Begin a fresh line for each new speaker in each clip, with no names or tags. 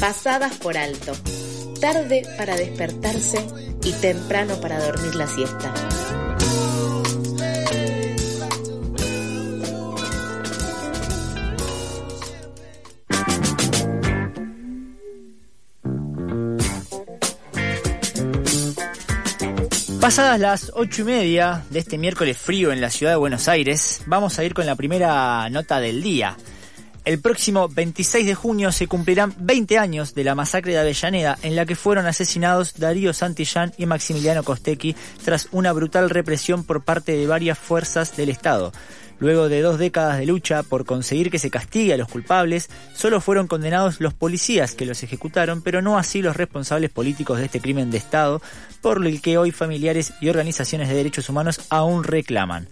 pasadas por alto, tarde para despertarse y temprano para dormir la siesta.
Pasadas las ocho y media de este miércoles frío en la ciudad de Buenos Aires, vamos a ir con la primera nota del día. El próximo 26 de junio se cumplirán 20 años de la masacre de Avellaneda, en la que fueron asesinados Darío Santillán y Maximiliano Costecchi tras una brutal represión por parte de varias fuerzas del Estado. Luego de dos décadas de lucha por conseguir que se castigue a los culpables, solo fueron condenados los policías que los ejecutaron, pero no así los responsables políticos de este crimen de Estado, por el que hoy familiares y organizaciones de derechos humanos aún reclaman.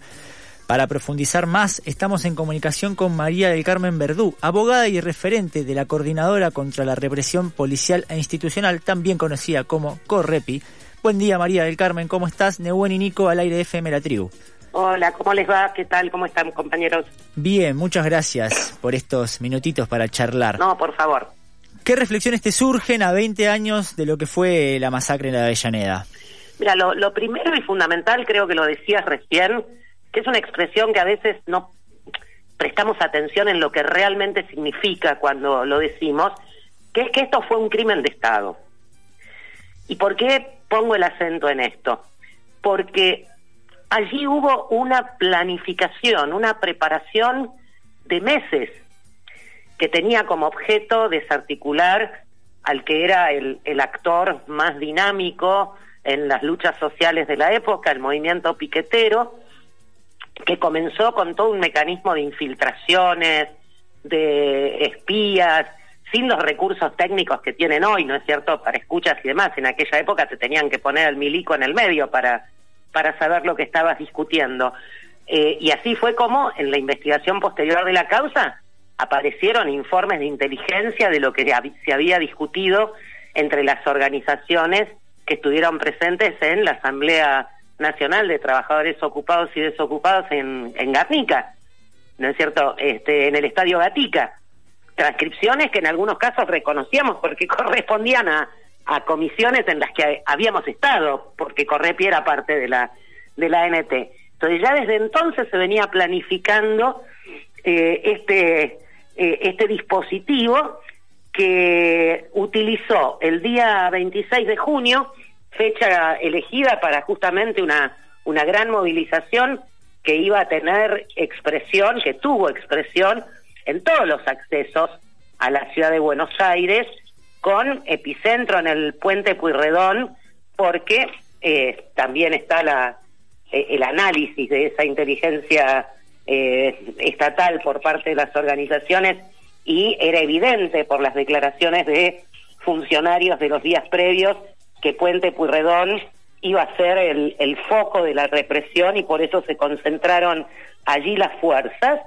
Para profundizar más, estamos en comunicación con María del Carmen Verdú, abogada y referente de la Coordinadora contra la Represión Policial e Institucional, también conocida como CORREPI. Buen día María del Carmen, ¿cómo estás? Nebuen y Nico al aire de FM La Tribu.
Hola, ¿cómo les va? ¿Qué tal? ¿Cómo están, compañeros?
Bien, muchas gracias por estos minutitos para charlar.
No, por favor.
¿Qué reflexiones te surgen a 20 años de lo que fue la masacre en la Avellaneda?
Mira, lo, primero y fundamental, creo que lo decías recién, que es una expresión que a veces no prestamos atención en lo que realmente significa cuando lo decimos, que es que esto fue un crimen de Estado. ¿Y por qué pongo el acento en esto? Porque allí hubo una planificación, una preparación de meses que tenía como objeto desarticular al que era el, actor más dinámico en las luchas sociales de la época, el movimiento piquetero, que comenzó con todo un mecanismo de infiltraciones, de espías, sin los recursos técnicos que tienen hoy, ¿no es cierto?, para escuchas y demás. En aquella época te tenían que poner el milico en el medio para para saber lo que estabas discutiendo. Eh, y así fue como en la investigación posterior de la causa aparecieron informes de inteligencia de lo que se había discutido entre las organizaciones que estuvieron presentes en la Asamblea Nacional de Trabajadores Ocupados y Desocupados en, en Garnica, ¿no es cierto? Este, en el Estadio Gatica. Transcripciones que en algunos casos reconocíamos porque correspondían a, a comisiones en las que habíamos estado, porque Correpi era parte de la, de la NT. Entonces ya desde entonces se venía planificando eh, este, eh, este dispositivo que utilizó el día 26 de junio, fecha elegida para justamente una, una gran movilización que iba a tener expresión, que tuvo expresión en todos los accesos a la ciudad de Buenos Aires con epicentro en el puente Puyredón, porque eh, también está la, eh, el análisis de esa inteligencia eh, estatal por parte de las organizaciones y era evidente por las declaraciones de funcionarios de los días previos que Puente Puyredón iba a ser el, el foco de la represión y por eso se concentraron allí las fuerzas.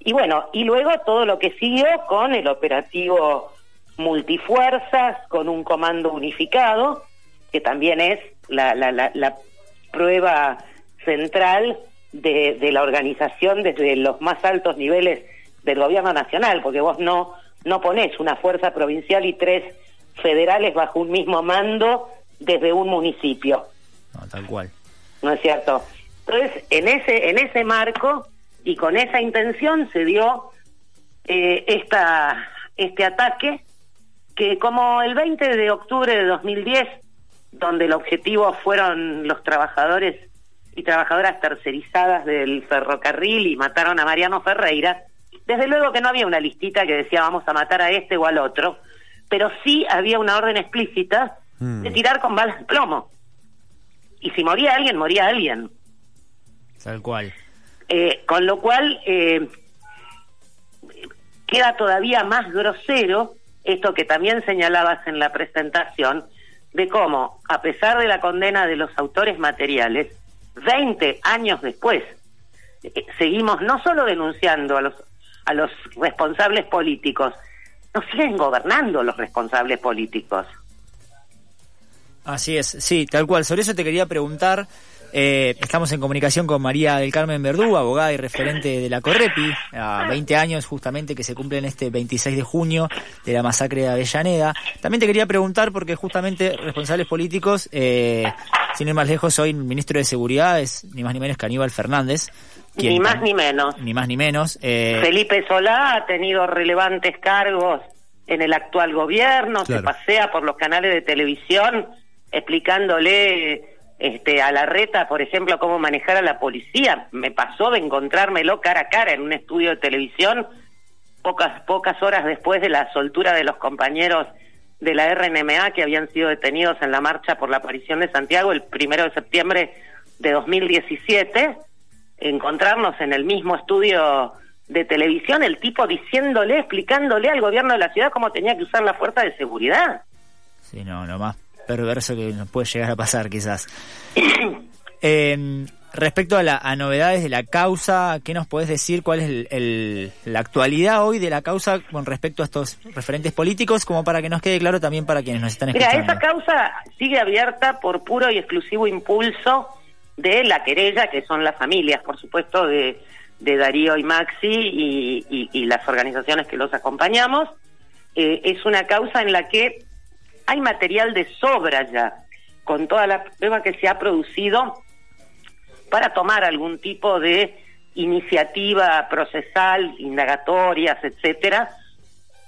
Y bueno, y luego todo lo que siguió con el operativo multifuerzas con un comando unificado, que también es la, la, la, prueba central de, de, la organización desde los más altos niveles del gobierno nacional, porque vos no, no ponés una fuerza provincial y tres federales bajo un mismo mando desde un municipio.
No, tal cual.
¿No es cierto? Entonces, en ese, en ese marco y con esa intención se dio eh, esta, este ataque que como el 20 de octubre de 2010, donde el objetivo fueron los trabajadores y trabajadoras tercerizadas del ferrocarril y mataron a Mariano Ferreira, desde luego que no había una listita que decía vamos a matar a este o al otro, pero sí había una orden explícita de mm. tirar con balas de plomo. Y si moría alguien, moría alguien.
Tal cual.
Eh, con lo cual eh, queda todavía más grosero esto que también señalabas en la presentación, de cómo, a pesar de la condena de los autores materiales, 20 años después, eh, seguimos no solo denunciando a los, a los responsables políticos, nos siguen gobernando los responsables políticos.
Así es, sí, tal cual. Sobre eso te quería preguntar. Eh, estamos en comunicación con María del Carmen Verdú, abogada y referente de la Correpi, a 20 años justamente que se cumplen este 26 de junio de la masacre de Avellaneda. También te quería preguntar porque justamente responsables políticos, eh, sin ir más lejos, hoy ministro de Seguridad es ni más ni menos que Aníbal Fernández.
Ni más ni menos.
Ni más ni menos.
Eh, Felipe Solá ha tenido relevantes cargos en el actual gobierno, se pasea por los canales de televisión explicándole este, a la reta, por ejemplo, cómo manejar a la policía. Me pasó de encontrármelo cara a cara en un estudio de televisión pocas, pocas horas después de la soltura de los compañeros de la RNMA que habían sido detenidos en la marcha por la aparición de Santiago el primero de septiembre de 2017, encontrarnos en el mismo estudio de televisión, el tipo diciéndole, explicándole al gobierno de la ciudad cómo tenía que usar la fuerza de seguridad.
Sí, no, no más perverso que nos puede llegar a pasar quizás. eh, respecto a, la, a novedades de la causa, ¿qué nos podés decir? ¿Cuál es el, la actualidad hoy de la causa con respecto a estos referentes políticos? Como para que nos quede claro también para quienes nos están escuchando.
Mira, esa causa sigue abierta por puro y exclusivo impulso de la querella, que son las familias, por supuesto, de, de Darío y Maxi y, y, las organizaciones que los acompañamos. Eh, es una causa en la que hay material de sobra ya, con toda la prueba que se ha producido para tomar algún tipo de iniciativa procesal, indagatorias, etcétera,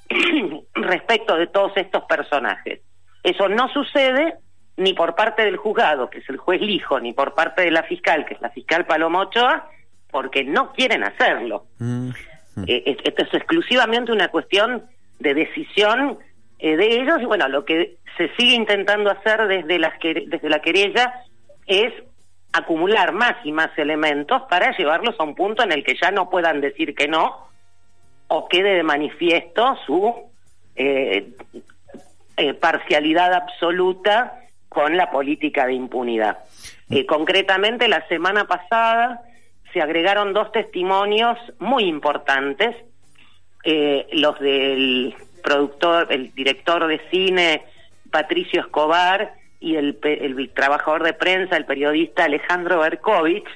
respecto de todos estos personajes. Eso no sucede ni por parte del juzgado, que es el juez Lijo, ni por parte de la fiscal, que es la fiscal Paloma Ochoa, porque no quieren hacerlo. Mm, mm. Eh, esto es exclusivamente una cuestión de decisión eh, de ellos. Y bueno, lo que se sigue intentando hacer desde, las desde la querella es acumular más y más elementos para llevarlos a un punto en el que ya no puedan decir que no o quede de manifiesto su eh, eh, parcialidad absoluta con la política de impunidad. concretamente, la semana pasada se agregaron dos testimonios muy importantes, los del productor, el director de cine Patricio Escobar y el, el trabajador de prensa, el periodista Alejandro Berkovich,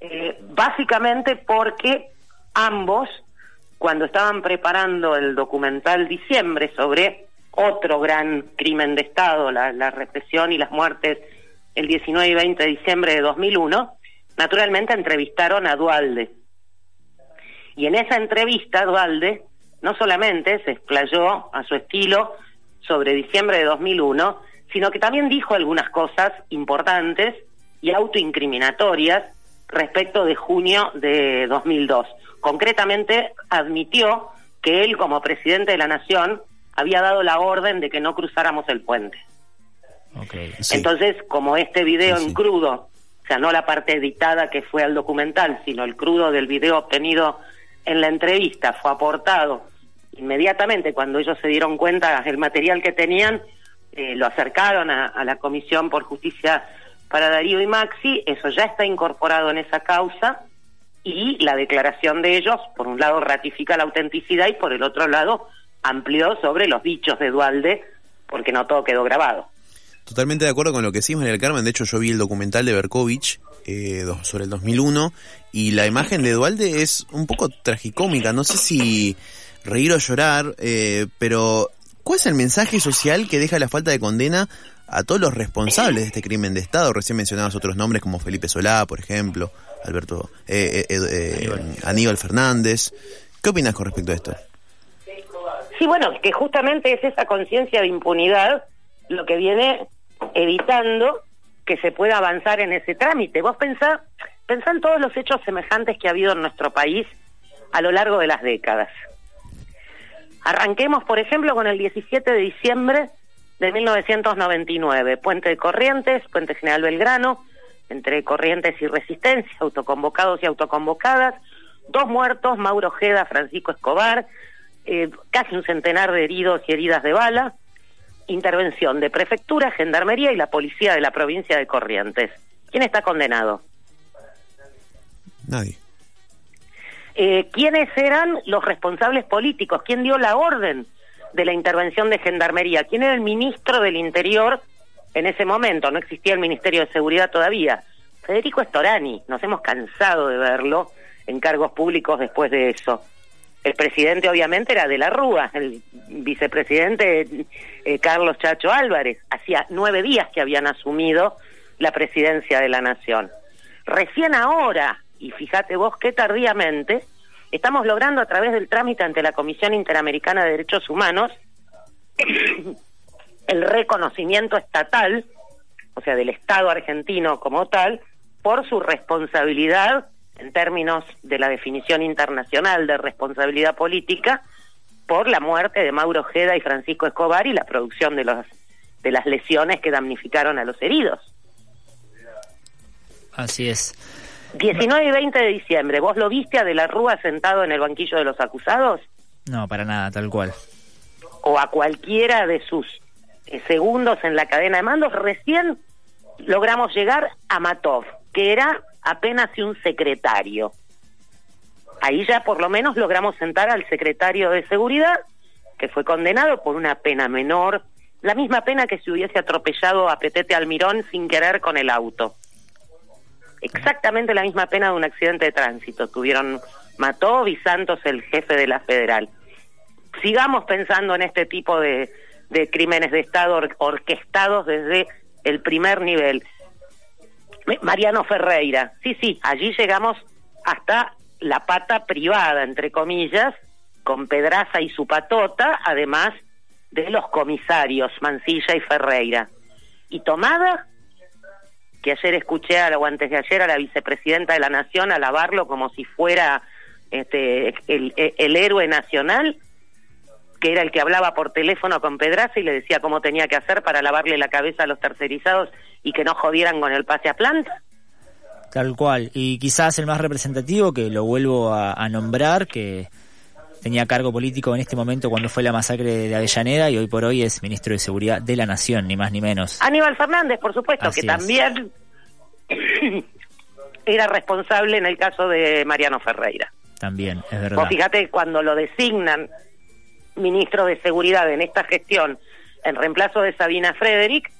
eh, básicamente porque ambos, cuando estaban preparando el documental Diciembre sobre otro gran crimen de Estado, la, represión y las muertes el 19 y 20 de diciembre de 2001, naturalmente entrevistaron a Dualde. Y en esa entrevista, Dualde no solamente se explayó a su estilo sobre diciembre de 2001, sino que también dijo algunas cosas importantes y autoincriminatorias respecto de junio de 2002. Concretamente admitió que él como presidente de la nación había dado la orden de que no cruzáramos el puente. Entonces, como este video en crudo, o sea, no la parte editada que fue al documental, sino el crudo del video obtenido en la entrevista fue aportado inmediatamente cuando ellos se dieron cuenta del material que tenían, eh, lo acercaron a, la Comisión por Justicia para Darío y Maxi, eso ya está incorporado en esa causa y la declaración de ellos, por un lado, ratifica la autenticidad y por el otro lado, amplió sobre los dichos de Dualde, porque no todo quedó grabado.
Totalmente de acuerdo con lo que decís, María del Carmen. De hecho, yo vi el documental de Berkovich eh, sobre el 2001 y la imagen de Dualde es un poco tragicómica. No sé si reír o llorar, eh, pero ¿cuál es el mensaje social que deja la falta de condena a todos los responsables de este crimen de Estado? Recién mencionabas otros nombres como Felipe Solá, por ejemplo, Alberto, eh, eh, Aníbal Fernández. ¿Qué opinas con respecto a esto?
Sí, bueno, que justamente es esa conciencia de impunidad lo que viene evitando que se pueda avanzar en ese trámite. Vos pensá, pensá en todos los hechos semejantes que ha habido en nuestro país a lo largo de las décadas. Arranquemos, por ejemplo, con el 17 de diciembre de 1999, Puente de Corrientes, Puente General Belgrano, entre Corrientes y Resistencia, autoconvocados y autoconvocadas, dos muertos, Mauro Ojeda, Francisco Escobar, eh, casi un centenar de heridos y heridas de bala, intervención de prefectura, gendarmería y la policía de la provincia de Corrientes. ¿Quién está condenado?
Nadie.
Eh, quiénes eran los responsables políticos, quién dio la orden de la intervención de Gendarmería, quién era el ministro del Interior en ese momento, no existía el Ministerio de Seguridad todavía, Federico Storani, nos hemos cansado de verlo en cargos públicos después de eso. El presidente obviamente era de la Rúa, el vicepresidente eh, Carlos Chacho Álvarez. Hacía nueve días que habían asumido la presidencia de la Nación. Recién ahora, y fíjate vos qué tardíamente, estamos logrando a través del trámite ante la Comisión Interamericana de Derechos Humanos el reconocimiento estatal, o sea, del Estado argentino como tal, por su responsabilidad en términos de la definición internacional de responsabilidad política por la muerte de Mauro Ojeda y Francisco Escobar y la producción de los de las lesiones que damnificaron a los heridos.
Así es.
19 y 20 de diciembre, ¿vos lo viste a De la Rúa sentado en el banquillo de los acusados?
No, para nada, tal cual.
O a cualquiera de sus eh, segundos en la cadena de mandos, recién logramos llegar a Matov, que era apenas un secretario. Ahí ya por lo menos logramos sentar al secretario de Seguridad, que fue condenado por una pena menor, la misma pena que si hubiese atropellado a Petete Almirón sin querer con el auto. Exactamente la misma pena de un accidente de tránsito. Tuvieron Matov y Santos, el jefe de la federal. Sigamos pensando en este tipo de crímenes de Estado orquestados desde el primer nivel. Mariano Ferreira, sí, sí, allí llegamos hasta la pata privada, entre comillas, con Pedraza y su patota, además de los comisarios Mancilla y Ferreira. Y Tomada, que ayer escuché, a, o antes de ayer, a la vicepresidenta de la Nación alabarlo como si fuera este, el, el héroe nacional, que era el que hablaba por teléfono con Pedraza y le decía cómo tenía que hacer para lavarle la cabeza a los tercerizados y que no jodieran con el pase a planta.
Tal cual. Y quizás el más representativo, que lo vuelvo a, nombrar, que tenía cargo político en este momento cuando fue la masacre de Avellaneda y hoy por hoy es ministro de Seguridad de la Nación, ni más ni menos.
Aníbal Fernández, por supuesto, que también era responsable en el caso de Mariano Ferreira.
También, es verdad.
fíjate, cuando lo designan ministro de Seguridad en esta gestión en reemplazo de Sabina Frederick,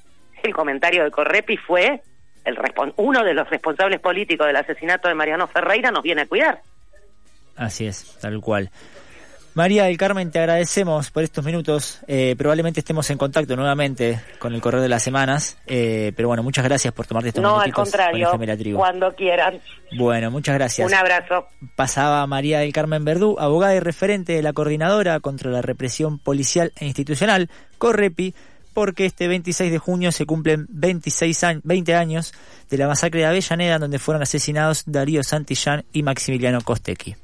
el comentario de Correpi fue el uno de los responsables políticos del asesinato de Mariano Ferreira nos viene a cuidar.
Así es, tal cual. María del Carmen, te agradecemos por estos minutos. Eh, probablemente estemos en contacto nuevamente con el correo de las semanas. Eh, pero bueno, muchas gracias por tomarte estos
minutos. No, al contrario, cuando quieran.
Bueno, muchas gracias.
Un abrazo.
Pasaba María del Carmen Verdú, abogada y referente de la Coordinadora contra la Represión Policial e Institucional, Correpi, porque este 26 de junio se cumplen 26 años, 20 años de la masacre de Avellaneda, donde fueron asesinados Darío Santillán y Maximiliano Costequi.